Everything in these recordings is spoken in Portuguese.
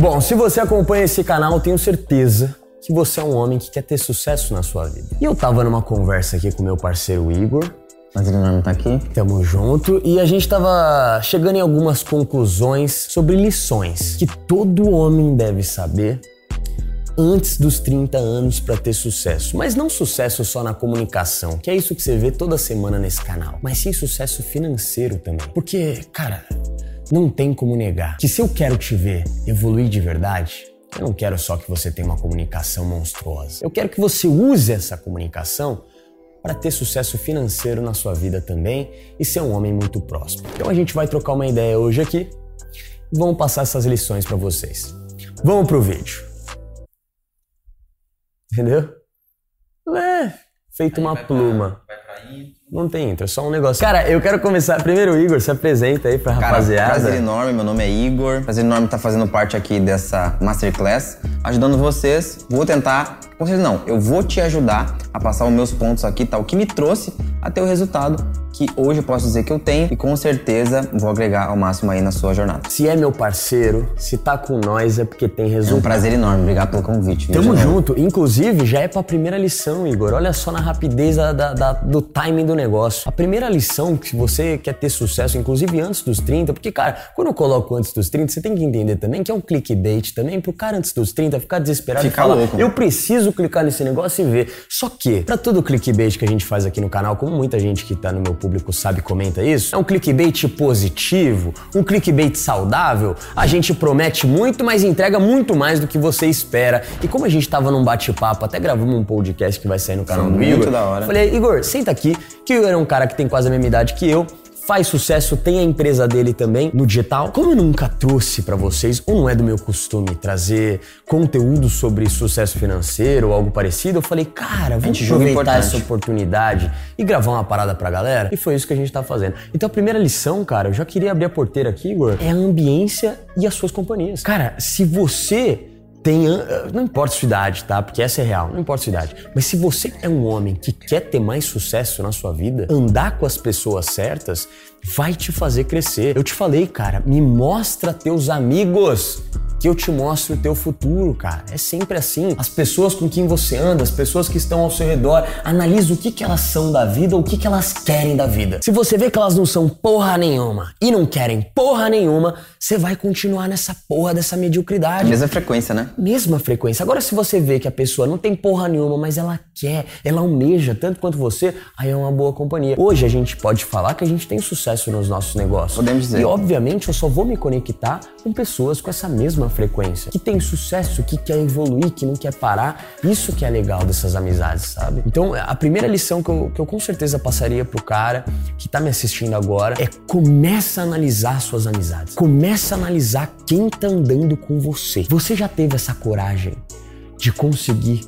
Bom, se você acompanha esse canal, tenho certeza que você é um homem que quer ter sucesso na sua vida. E eu tava numa conversa aqui com meu parceiro Igor. Mas ele não tá aqui? Tamo junto. E a gente tava chegando em algumas conclusões sobre lições que todo homem deve saber antes dos 30 anos para ter sucesso. Mas não sucesso só na comunicação, que é isso que você vê toda semana nesse canal, mas sim sucesso financeiro também. Porque, cara, não tem como negar que se eu quero te ver evoluir de verdade, eu não quero só que você tenha uma comunicação monstruosa. Eu quero que você use essa comunicação para ter sucesso financeiro na sua vida também e ser um homem muito próspero. Então a gente vai trocar uma ideia hoje aqui e vamos passar essas lições para vocês. Vamos pro vídeo. Entendeu? É, feito uma pluma. Não tem intro, é só um negócio. Cara, eu quero começar. Primeiro, Igor, se apresenta aí pra Cara, rapaziada. prazer enorme, meu nome é Igor. Prazer enorme estar fazendo parte aqui dessa Masterclass, ajudando vocês. Vou tentar, vocês não, eu vou te ajudar a passar os meus pontos aqui, tá? O que me trouxe até o resultado que hoje eu posso dizer que eu tenho e com certeza vou agregar ao máximo aí na sua jornada. Se é meu parceiro, se tá com nós é porque tem É um resultado. prazer enorme, obrigado pelo convite. viu, Tamo junto. Inclusive, já é pra primeira lição, Igor. Olha só na rapidez da- da- da- do timing do negócio. A primeira lição que você quer ter sucesso, inclusive antes dos 30, porque, cara, quando eu coloco antes dos 30, você tem que entender também que é um clickbait também pro cara antes dos 30 ficar desesperado Ficar e falar, louco. eu preciso clicar nesse negócio e ver. Só que, pra todo clickbait que a gente faz aqui no canal, como muita gente que tá no meu público sabe comenta isso, é um clickbait positivo, um clickbait saudável. A gente promete muito, mas entrega muito mais do que você espera. E como a gente tava num bate-papo, até gravamos um podcast que vai sair no canal Sim, do muito Igor. da hora. Falei, Igor, senta aqui, que o Igor é um cara que tem quase a mesma idade que eu. Faz sucesso, tem a empresa dele também no digital. Como eu nunca trouxe pra vocês, ou não é do meu costume trazer conteúdo sobre sucesso financeiro ou algo parecido, eu falei, cara, vamos julga aproveitar essa oportunidade e gravar uma parada pra galera. E foi isso que a gente tá fazendo. Então a primeira lição, cara, eu já queria abrir a porteira aqui, Igor, é a ambiência e as suas companhias. Cara, se você tem. Não importa a sua idade, tá? Porque essa é real, não importa a sua idade. Mas se você é um homem que quer ter mais sucesso na sua vida, andar com as pessoas certas vai te fazer crescer. Eu te falei, cara, me mostra teus amigos que eu te mostro o teu futuro, cara. É sempre assim. As pessoas com quem você anda, as pessoas que estão ao seu redor, analisa o que, que elas são da vida, o que, que elas querem da vida. Se você vê que elas não são porra nenhuma e não querem porra nenhuma, você vai continuar nessa porra dessa mediocridade Mesma frequência, né? mesma frequência. Agora, se você vê que a pessoa não tem porra nenhuma, mas ela quer, ela almeja tanto quanto você, aí é uma boa companhia. Hoje a gente pode falar que a gente tem sucesso nos nossos negócios. Podemos dizer. E obviamente eu só vou me conectar com pessoas com essa mesma frequência, que tem sucesso, que quer evoluir, que não quer parar. Isso que é legal dessas amizades, sabe? Então, a primeira lição que eu, que eu com certeza passaria pro cara que tá me assistindo agora é começa a analisar suas amizades. Começa a analisar quem tá andando com você. Você já teve essa coragem de conseguir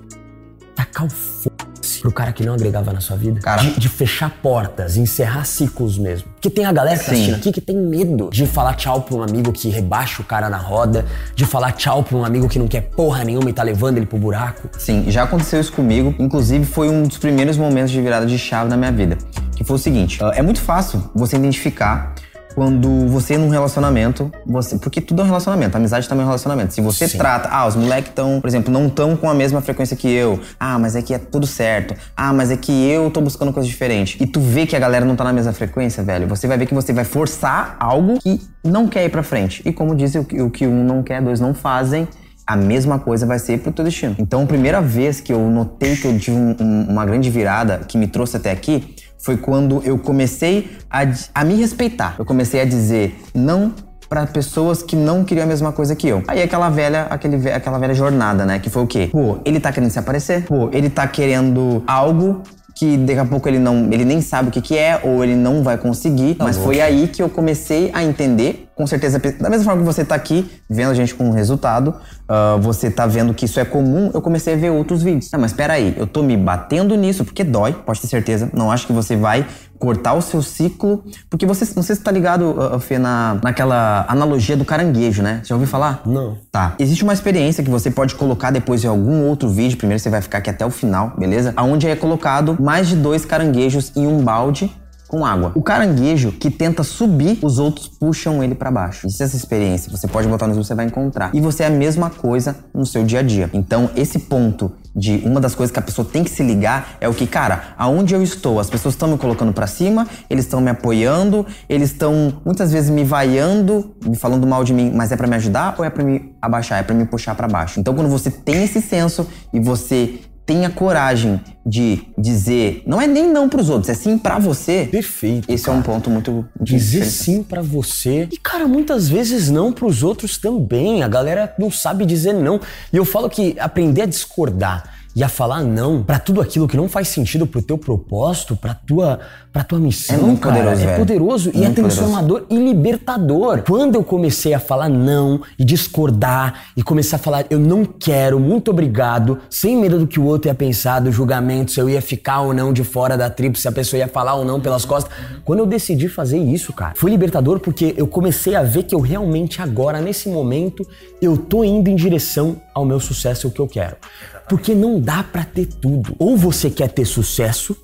tacar o foda-se pro cara que não agregava na sua vida? Cara. De, de fechar portas, encerrar ciclos mesmo. Porque tem a galera que tá assistindo aqui que tem medo de falar tchau pra um amigo que rebaixa o cara na roda, de falar tchau pra um amigo que não quer porra nenhuma e tá levando ele pro buraco. Sim, já aconteceu isso comigo. Inclusive, foi um dos primeiros momentos de virada de chave na minha vida. Que foi o seguinte: ah, é muito fácil você identificar quando você num relacionamento, você, porque tudo é um relacionamento, a amizade também é um relacionamento. Se você Sim. trata, ah, os moleques estão, por exemplo, não estão com a mesma frequência que eu. Ah, mas é que é tudo certo. Ah, mas é que eu tô buscando coisa diferente. E tu vê que a galera não tá na mesma frequência, velho. Você vai ver que você vai forçar algo que não quer ir pra frente. E como que- o que um não quer, dois não fazem a mesma coisa vai ser pro teu destino. Então, a primeira vez que eu notei que eu tive um- um- uma grande virada que me trouxe até aqui foi quando eu comecei a, a me respeitar. Eu comecei a dizer não para pessoas que não queriam a mesma coisa que eu. Aí aquela velha, aquele, aquela velha jornada, né? Que foi o quê? Pô, ele tá querendo se aparecer. Pô, ele tá querendo algo que daqui a pouco ele não, ele nem sabe o que que é ou ele não vai conseguir. mas foi aí que eu comecei a entender, com certeza, da mesma forma que você tá aqui vendo a gente com o resultado, ah, você tá vendo que isso é comum, eu comecei a ver outros vídeos. Ah, mas aí, eu tô me batendo nisso porque dói, pode ter certeza. Não acho que você vai cortar o seu ciclo, porque você, não sei se tá ligado, ah, Fê, na, naquela analogia do caranguejo, né? Já ouviu falar? Não. Tá. Existe uma experiência que você pode colocar depois em algum outro vídeo. Primeiro você vai ficar aqui até o final, beleza? Aonde é colocado mais de dois caranguejos em um balde com água. O caranguejo que tenta subir, os outros puxam ele para baixo. Isso é essa experiência. Você pode botar no YouTube, você vai encontrar. E você é a mesma coisa no seu dia a dia. Então, esse ponto de uma das coisas que a pessoa tem que se ligar é o que, cara, aonde eu estou? As pessoas estão me colocando para cima, eles estão me apoiando, eles estão muitas vezes me vaiando, me falando mal de mim, mas é para me ajudar ou é para me abaixar, é para me puxar para baixo? Então, quando você tem esse senso e você tenha coragem de dizer, não é nem não pros outros, é sim para você. Perfeito. Esse cara. é um ponto muito dizer sim para você. E cara, muitas vezes não pros outros também. A galera não sabe dizer não. E eu falo que aprender a discordar e a falar não para tudo aquilo que não faz sentido pro teu propósito, pra tua, pra tua missão, é muito cara, poderoso, é velho. poderoso Muito e é transformador poderoso. e libertador. Quando eu comecei a falar não e discordar e começar a falar eu não quero, muito obrigado, sem medo do que o outro ia pensar, do julgamento, se eu ia ficar ou não de fora da tribo, se a pessoa ia falar ou não pelas costas. Quando eu decidi fazer isso, cara, foi libertador porque eu comecei a ver que eu realmente agora, nesse momento, eu tô indo em direção ao meu sucesso, o que eu quero. Porque não dá pra ter tudo. Ou você quer ter sucesso,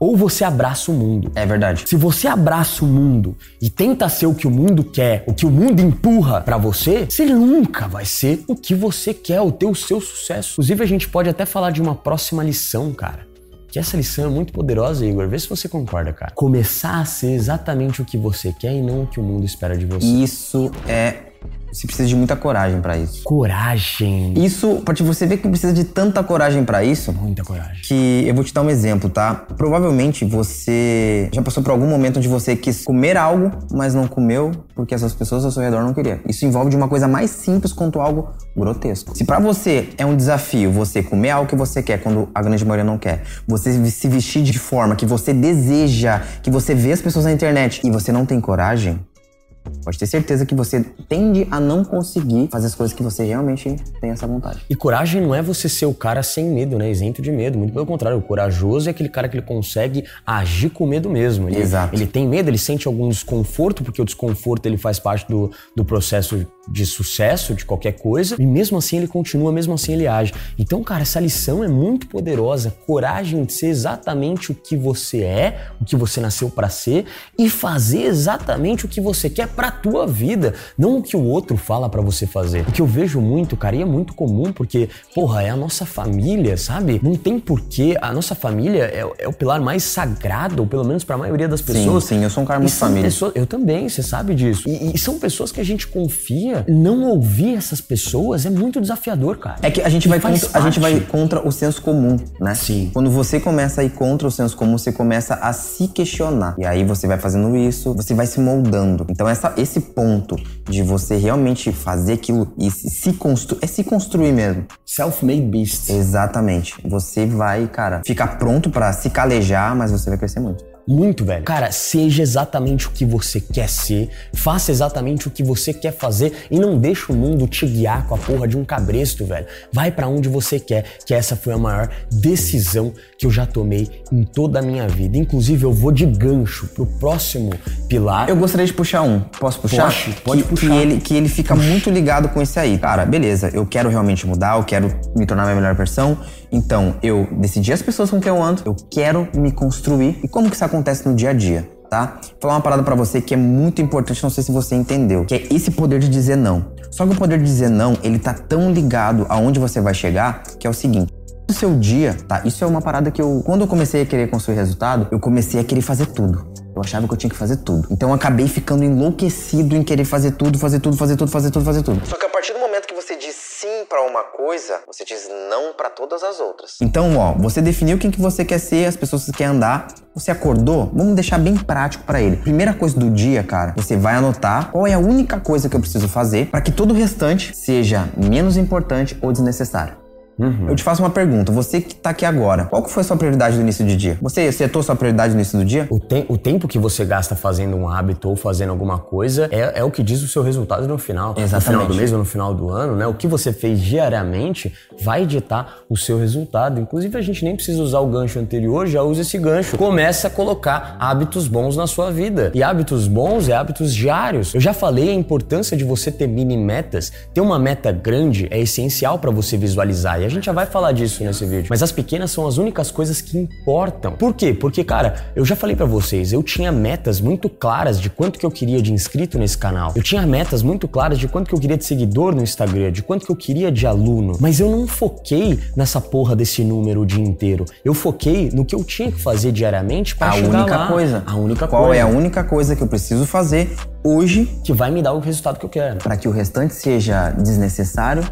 ou você abraça o mundo. É verdade. Se você abraça o mundo e tenta ser o que o mundo quer, o que o mundo empurra pra você, você nunca vai ser o que você quer, o teu seu sucesso. Inclusive a gente pode até falar de uma próxima lição, cara. Que essa lição é muito poderosa, Igor. Vê se você concorda, cara. Começar a ser exatamente o que você quer e não o que o mundo espera de você. Isso é você precisa de muita coragem para isso. Coragem. Isso, pra você ver que precisa de tanta coragem para isso, Muita coragem. que eu vou te dar um exemplo, tá? Provavelmente você já passou por algum momento onde você quis comer algo, mas não comeu porque essas pessoas ao seu redor não queriam. Isso envolve de uma coisa mais simples quanto algo grotesco. Se para você é um desafio você comer algo que você quer quando a grande maioria não quer, você se vestir de forma que você deseja, que você vê as pessoas na internet e você não tem coragem, Pode ter certeza que você tende a não conseguir fazer as coisas que você realmente tem essa vontade. E coragem não é você ser o cara sem medo, né? Isento de medo. Muito pelo contrário, o corajoso é aquele cara que ele consegue agir com medo mesmo. Ele, Exato. Ele tem medo, ele sente algum desconforto, porque o desconforto ele faz parte do, do processo de sucesso de qualquer coisa. E mesmo assim ele continua, mesmo assim ele age. Então, cara, essa lição é muito poderosa. Coragem de ser exatamente o que você é, o que você nasceu para ser e fazer exatamente o que você quer pra tua vida, não o que o outro fala pra você fazer. O que eu vejo muito, cara, e é muito comum, porque, porra, é a nossa família, sabe? Não tem porquê. A nossa família é, é o pilar mais sagrado, ou pelo menos pra maioria das pessoas. sim, eu sou um cara muito família. pessoas- eu também, você sabe disso. E, e são pessoas que a gente confia. Não ouvir essas pessoas é muito desafiador, cara. É que a gente, E vai contra, a gente vai contra o senso comum, né? Sim. Quando você começa a ir contra o senso comum, você começa a se questionar. E aí você vai fazendo isso, você vai se moldando. Então essa, esse ponto de você realmente fazer aquilo e se se construir, é se construir mesmo. Self-made beast. Exatamente. Você vai, cara, ficar pronto pra se calejar, mas você vai crescer muito. Muito, velho. Cara, seja exatamente o que você quer ser, faça exatamente o que você quer fazer e não deixa o mundo te guiar com a porra de um cabresto, velho. Vai pra onde você quer, que essa foi a maior decisão que eu já tomei em toda a minha vida. Inclusive, eu vou de gancho pro próximo pilar. Eu gostaria de puxar um. Posso puxar? Pode, pode que, puxar. Que ele, que ele fica muito ligado com esse aí. Cara, beleza, eu quero realmente mudar, eu quero me tornar minha melhor versão. Então, eu decidi as pessoas com quem eu ando, eu quero me construir. E como que isso acontece no dia a dia? Tá? Vou falar uma parada pra você que é muito importante, não sei se você entendeu, que é esse poder de dizer não. Só que o poder de dizer não, ele tá tão ligado aonde você vai chegar, que é o seguinte: o seu dia, tá? Isso é uma parada que eu, quando eu comecei a querer construir resultado, eu comecei a querer fazer tudo. Eu achava que eu tinha que fazer tudo. Então eu acabei ficando enlouquecido em querer fazer tudo, fazer tudo, fazer tudo, fazer tudo, fazer tudo. Só que a partir do momento sim pra uma coisa, você diz não pra todas as outras. Então, ó, você definiu quem que você quer ser, as pessoas que quer andar, você acordou, vamos deixar bem prático pra ele. Primeira coisa do dia, cara, você vai anotar qual é a única coisa que eu preciso fazer pra que todo o restante seja menos importante ou desnecessário. Eu te faço uma pergunta. Você que tá aqui agora, qual que foi a sua prioridade no início do dia? Você setou sua prioridade no início do dia? O, tem- o tempo que você gasta fazendo um hábito ou fazendo alguma coisa é, é o que diz o seu resultado no final. No Exatamente. final do mês ou no final do ano, né? O que você fez diariamente vai ditar o seu resultado. Inclusive, a gente nem precisa usar o gancho anterior, já usa esse gancho. Começa a colocar hábitos bons na sua vida. E hábitos bons é hábitos diários. Eu já falei a importância de você ter mini metas. Ter uma meta grande é essencial para você visualizar. E A gente já vai falar disso nesse vídeo. Mas as pequenas são as únicas coisas que importam. Por quê? Porque, cara, eu já falei para vocês, eu tinha metas muito claras de quanto que eu queria de inscrito nesse canal. Eu tinha metas muito claras de quanto que eu queria de seguidor no Instagram, de quanto que eu queria de aluno. Mas eu não foquei nessa porra desse número o dia inteiro. Eu foquei no que eu tinha que fazer diariamente para chegar única lá. coisa. A única Qual coisa. é a única coisa que eu preciso fazer hoje que vai me dar o resultado que eu quero. para que o restante seja desnecessário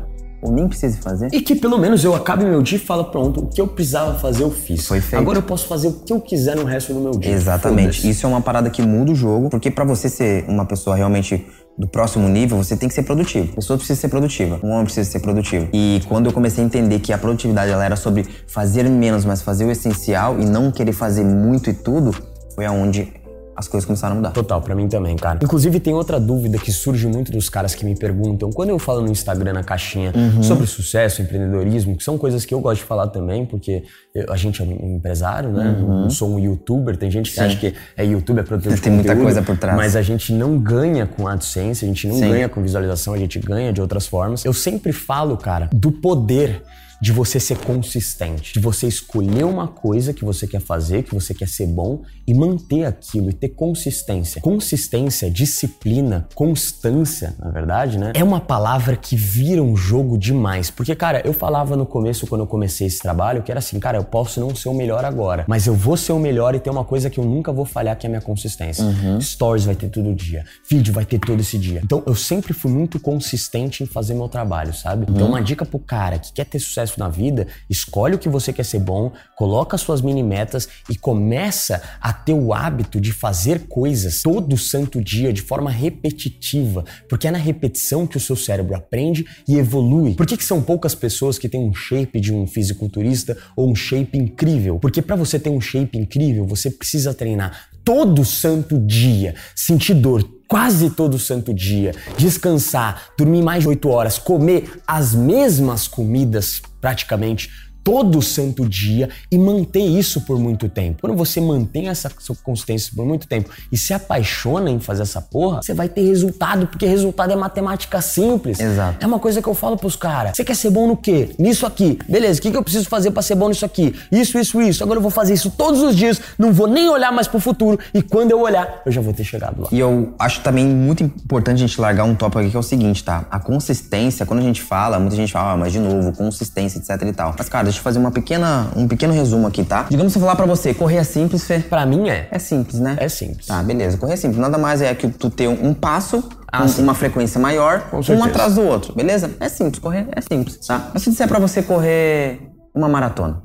ou nem precise fazer? E que pelo menos eu acabe meu dia e falo, pronto, o que eu precisava fazer eu fiz. Foi feito. Agora eu posso fazer o que eu quiser no resto do meu dia. Exatamente. Isso é uma parada que muda o jogo, porque pra você ser uma pessoa realmente do próximo nível, você tem que ser produtivo. A pessoa precisa ser produtiva. Um homem precisa ser produtivo. E quando eu comecei a entender que a produtividade ela era sobre fazer menos, mas fazer o essencial e não querer fazer muito e tudo, foi aonde as coisas começaram a mudar. Total, pra mim também, cara. Inclusive, tem outra dúvida que surge muito dos caras que me perguntam, quando eu falo no Instagram, na caixinha, sobre sucesso, empreendedorismo, que são coisas que eu gosto de falar também, porque eu- a gente é um empresário, né? Uhum. Não sou um youtuber. Tem gente que acha que é youtuber, é produtor de Tem muita conteúdo, coisa por trás. Mas a gente não ganha com AdSense, a gente não Sim. ganha com visualização, a gente ganha de outras formas. Eu sempre falo, cara, do poder de você ser consistente, de você escolher uma coisa que você quer fazer, que você quer ser bom e manter aquilo e ter consistência. Consistência, disciplina, constância, na verdade, né? É uma palavra que vira um jogo demais. Porque, cara, eu falava no começo, quando eu comecei esse trabalho, que era assim, cara, eu posso não ser o melhor agora, mas eu vou ser o melhor e ter uma coisa que eu nunca vou falhar, que é a minha consistência. Stories vai ter todo dia, vídeo vai ter todo esse dia. Então, eu sempre fui muito consistente em fazer meu trabalho, sabe? Então, uma dica pro cara que quer ter sucesso na vida, escolhe o que você quer ser bom, coloca suas mini metas e começa a ter o hábito de fazer coisas todo santo dia de forma repetitiva, porque é na repetição que o seu cérebro aprende e evolui. Por que, que são poucas pessoas que têm um shape de um fisiculturista ou um shape incrível? Porque para você ter um shape incrível, você precisa treinar todo santo dia, sentir dor quase todo santo dia, descansar, dormir mais de 8 horas, comer as mesmas comidas praticamente todo santo dia e manter isso por muito tempo. Quando você mantém essa sua consistência por muito tempo e se apaixona em fazer essa porra, você vai ter resultado, porque resultado é matemática simples. Exato. É uma coisa que eu falo pros caras. Você quer ser bom no quê? Nisso aqui. Beleza, o que, que eu preciso fazer pra ser bom nisso aqui? Isso, isso, isso. Agora eu vou fazer isso todos os dias, não vou nem olhar mais pro futuro e quando eu olhar, eu já vou ter chegado lá. E eu acho também muito importante a gente largar um tópico aqui que é o seguinte, tá? A consistência, quando a gente fala, muita gente fala, ah, mas de novo, consistência, etc e tal. Mas, cara, deixa eu fazer uma pequena, um pequeno resumo aqui, tá? Digamos que eu falar pra você, correr é simples, Fê. Pra mim é. É simples, né? É simples. Tá, beleza. Correr é simples. Nada mais é que tu ter um, passo, Ah, um- uma frequência maior, um atrás do outro, beleza? É simples, correr é simples, tá? Mas se disser pra você correr uma maratona,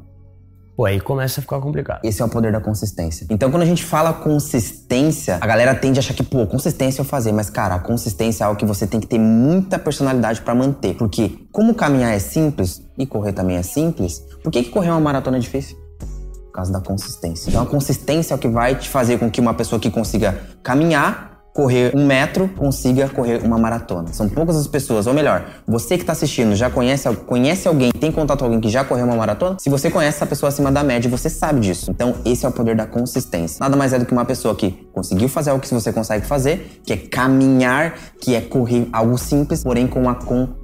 Pô, aí começa a ficar complicado. esse é o poder da consistência. Então, quando a gente fala consistência, a galera tende a achar que, pô, consistência eu fazer. Mas, cara, a consistência é algo que você tem que ter muita personalidade pra manter. Porque, como caminhar é simples e correr também é simples, por que, que correr uma maratona é difícil? Por causa da consistência. Então, a consistência é o que vai te fazer com que uma pessoa que consiga caminhar, correr um metro, consiga correr uma maratona. São poucas as pessoas, ou melhor, você que está assistindo já conhece, conhece alguém, tem contato com alguém que já correu uma maratona? Se você conhece essa pessoa acima da média, você sabe disso. Então, esse é o poder da consistência. Nada mais é do que uma pessoa que conseguiu fazer algo que você consegue fazer, que é caminhar, que é correr algo simples, porém com a consistência.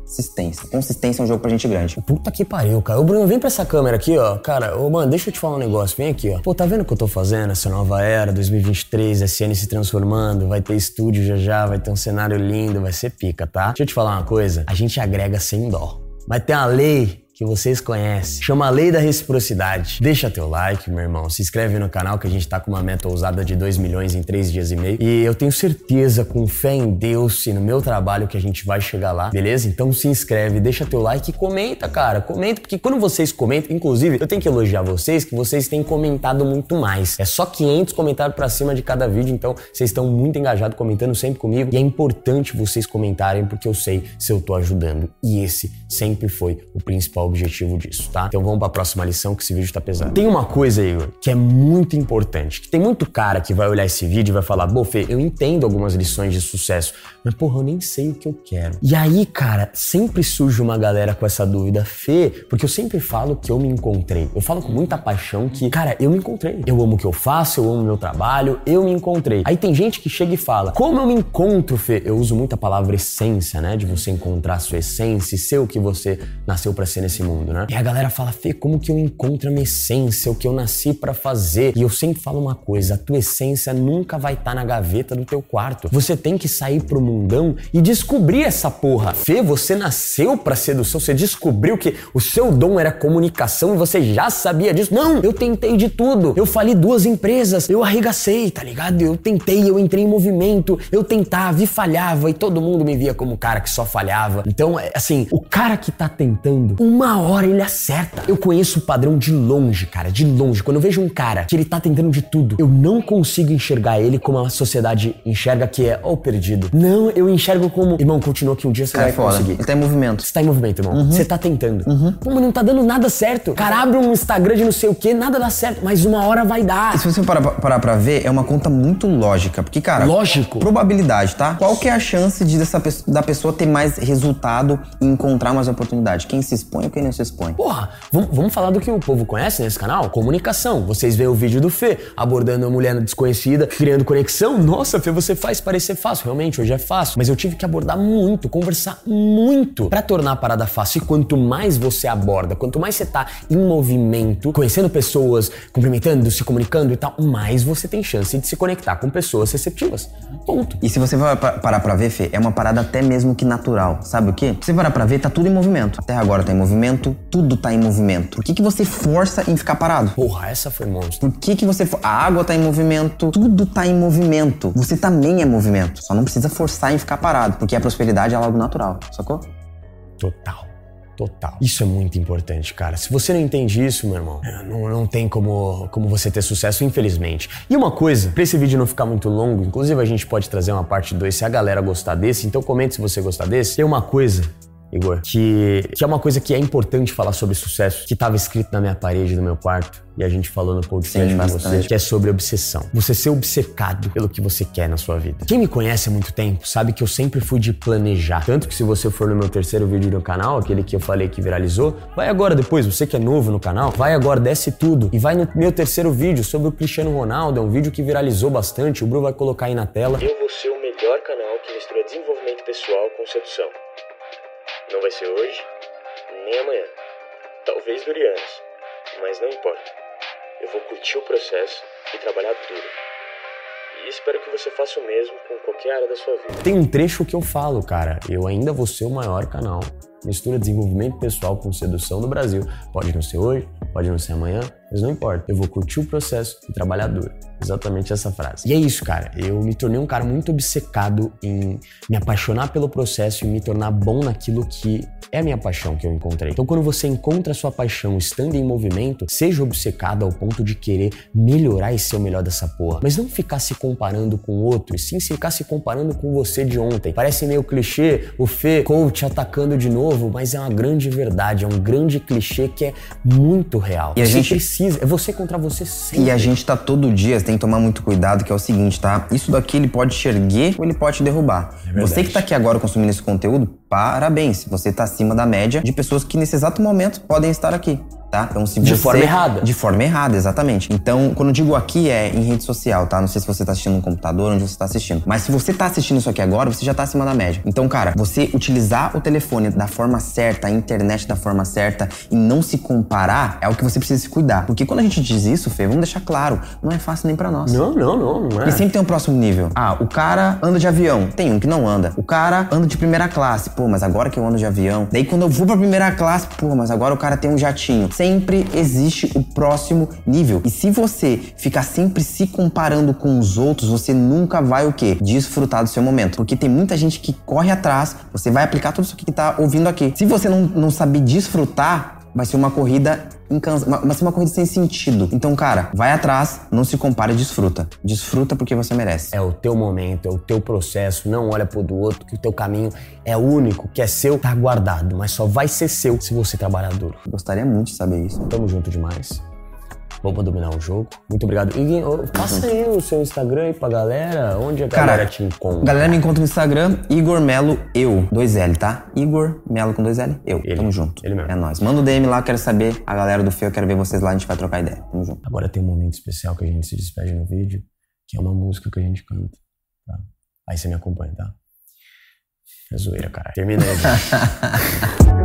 Consistência é um jogo pra gente grande. Puta que pariu, cara. Ô, Bruno, vem pra essa câmera aqui, ó. Cara, ô, mano, deixa eu te falar um negócio. Vem aqui, ó. Pô, tá vendo o que eu tô fazendo? Essa nova era, 2023, SN se transformando, vai ter estúdio já já, vai ter um cenário lindo, vai ser pica, tá? Deixa eu te falar uma coisa. A gente agrega sem dó. Vai ter uma lei que vocês conhecem. Chama a Lei da Reciprocidade. Deixa teu like, meu irmão. Se inscreve no canal que a gente tá com uma meta ousada de 2 milhões em 3 dias e meio. E eu tenho certeza, com fé em Deus e no meu trabalho, que a gente vai chegar lá, beleza? Então se inscreve, deixa teu like e comenta, cara. Comenta, porque quando vocês comentam, inclusive, eu tenho que elogiar vocês que vocês têm comentado muito mais. É só 500 comentários pra cima de cada vídeo, então vocês estão muito engajados comentando sempre comigo. E é importante vocês comentarem porque eu sei se eu tô ajudando. E esse sempre foi o principal objetivo disso, tá? Então vamos pra próxima lição que esse vídeo tá pesado. Tem uma coisa, Igor, que é muito importante. Que tem muito cara que vai olhar esse vídeo e vai falar, Bô, Fê, eu entendo algumas lições de sucesso, mas porra, eu nem sei o que eu quero. E aí, cara, sempre surge uma galera com essa dúvida, Fê, porque eu sempre falo que eu me encontrei. Eu falo com muita paixão que, cara, eu me encontrei. Eu amo o que eu faço, eu amo o meu trabalho, eu me encontrei. Aí tem gente que chega e fala, como eu me encontro, Fê? Eu uso muito a palavra essência, né? De você encontrar a sua essência e ser o que você nasceu pra ser nesse nesse mundo, né? E a galera fala, Fê, como que eu encontro a minha essência, o que eu nasci para fazer? E eu sempre falo uma coisa, a tua essência nunca vai estar tá na gaveta do teu quarto. Você tem que sair pro mundão e descobrir essa porra. Fê, você nasceu pra sedução, você descobriu que o seu dom era comunicação e você já sabia disso. Não, eu tentei de tudo. Eu fali duas empresas, eu arregacei, tá ligado? Eu tentei, eu entrei em movimento, eu tentava e falhava e todo mundo me via como o cara que só falhava. Então, é, assim, o cara que tá tentando, uma hora ele acerta. Eu conheço o padrão de longe, cara, de longe. Quando eu vejo um cara que ele tá tentando de tudo, eu não consigo enxergar ele como a sociedade enxerga que é, ó, oh, perdido. Não, eu enxergo como, irmão, continua que um dia você Cara, vai é foda. conseguir. Ele tá em movimento. Você tá em movimento, irmão. Você tá tentando. Pô, mas não tá dando nada certo. Cara, abre um Instagram de não sei o que, nada dá certo, mas uma hora vai dar. E se você parar, parar pra ver, é uma conta muito lógica. Porque, cara. Lógico. Probabilidade, tá? Qual que é a chance de dessa, da pessoa ter mais resultado e encontrar mais oportunidade? Quem se expõe ou quem não se expõe? Porra, vamos, vamos falar do que o povo conhece nesse canal? Comunicação. Vocês veem o vídeo do Fê abordando uma mulher desconhecida, criando conexão. Nossa, Fê, você faz parecer fácil. Realmente, hoje é fácil. Mas eu tive que abordar muito, conversar muito pra tornar a parada fácil. E quanto mais você aborda, quanto mais você tá em movimento, conhecendo pessoas, cumprimentando, se comunicando e tal, mais você tem chance de se conectar com pessoas receptivas. Ponto. E se você vai pa- parar pra ver, Fê, é uma parada até mesmo que natural. Sabe o quê? Se você parar pra ver, tá tudo em movimento. Até agora tá em movimento, tudo tá em movimento. Por que, que você força em ficar parado? Porra, essa foi monstro. Por que, que você. A água tá em movimento, tudo tá em movimento. Você também é movimento. Só não precisa forçar em ficar parado, porque a prosperidade é algo natural, sacou? Total. Total. Isso é muito importante, cara. Se você não entende isso, meu irmão, é, não, não tem como, como você ter sucesso, infelizmente. E uma coisa, pra esse vídeo não ficar muito longo, inclusive a gente pode trazer uma parte 2 se a galera gostar desse, então comente se você gostar desse. Tem uma coisa. Igor, que, que é uma coisa que é importante falar sobre sucesso, que estava escrito na minha parede do meu quarto, e a gente falou no podcast Sim, com você, que é sobre obsessão. Você ser obcecado pelo que você quer na sua vida. Quem me conhece há muito tempo sabe que eu sempre fui de planejar. Tanto que se você for no meu terceiro vídeo no canal, aquele que eu falei que viralizou, vai agora depois, você que é novo no canal, vai agora, desce tudo e vai no meu terceiro vídeo sobre o Cristiano Ronaldo, é um vídeo que viralizou bastante, o Bru vai colocar aí na tela. Eu vou ser o melhor canal que mistura desenvolvimento pessoal com sedução. Não vai ser hoje, nem amanhã. Talvez dure anos, mas não importa. Eu vou curtir o processo e trabalhar duro. E espero que você faça o mesmo com qualquer área da sua vida. Tem um trecho que eu falo, cara. Eu ainda vou ser o maior canal. Mistura desenvolvimento pessoal com sedução do Brasil. Pode não ser hoje, pode não ser amanhã, mas não importa. Eu vou curtir o processo e trabalhar duro. Exatamente essa frase. E é isso, cara. Eu me tornei um cara muito obcecado em me apaixonar pelo processo e me tornar bom naquilo que é a minha paixão que eu encontrei. Então, quando você encontra a sua paixão estando em movimento, seja obcecado ao ponto de querer melhorar e ser o melhor dessa porra. Mas não ficar se comparando com outro, e sim ficar se comparando com você de ontem. Parece meio clichê, o Fê, coach atacando de novo, mas é uma grande verdade, é um grande clichê que é muito real. E a você gente- precisa, é você contra você sempre. E a gente tá todo dia, tem que tomar muito cuidado, que é o seguinte, tá? Isso daqui ele pode te erguer ou ele pode te derrubar. verdade. você que tá aqui agora consumindo esse conteúdo, parabéns. Você tá acima da média de pessoas que nesse exato momento podem estar aqui. Tá? Então, se De você- forma errada. De forma errada, exatamente. Então, quando eu digo aqui é em rede social, tá? Não sei se você tá assistindo no computador, onde você tá assistindo. Mas se você tá assistindo isso aqui agora, você já tá acima da média. Então, cara, você utilizar o telefone da forma certa, a internet da forma certa e não se comparar é o que você precisa se cuidar. Porque quando a gente diz isso, Fê, vamos deixar claro, não é fácil nem pra nós. Não, não, não, não é. E sempre tem um próximo nível. Ah, o cara anda de avião. Tem um que não anda. O cara anda de primeira classe. Pô, mas agora que eu ando de avião. Daí quando eu vou pra primeira classe, pô, mas agora o cara tem um jatinho. Sempre existe o próximo nível. E se você ficar sempre se comparando com os outros, você nunca vai o quê? Desfrutar do seu momento. Porque tem muita gente que corre atrás, você vai aplicar tudo isso que tá ouvindo aqui. Se você não, não saber desfrutar, vai ser uma corrida uma- vai ser uma corrida sem sentido. Então, cara, vai atrás, não se compare e desfruta. Desfruta porque você merece. É o teu momento, é o teu processo, não olha pro do outro, que o teu caminho é único, que é seu, tá guardado, mas só vai ser seu se você trabalhar duro. Gostaria muito de saber isso. Tamo junto demais. Vamos dominar o jogo. Muito obrigado. E passa aí o seu Instagram aí pra galera. Onde a Cara, galera te encontra? Galera, me encontra no Instagram, Igor Melo Eu, 2L, tá? Igor Melo com 2L, eu. Ele. Tamo junto. Ele mesmo. É nóis. Manda o DM lá, quero saber. A galera do eu quero ver vocês lá, a gente vai trocar ideia. Tamo junto. Agora tem um momento especial que a gente se despede no vídeo, que é uma música que a gente canta. Tá? Aí você me acompanha, tá? É zoeira, cara. Termina aí.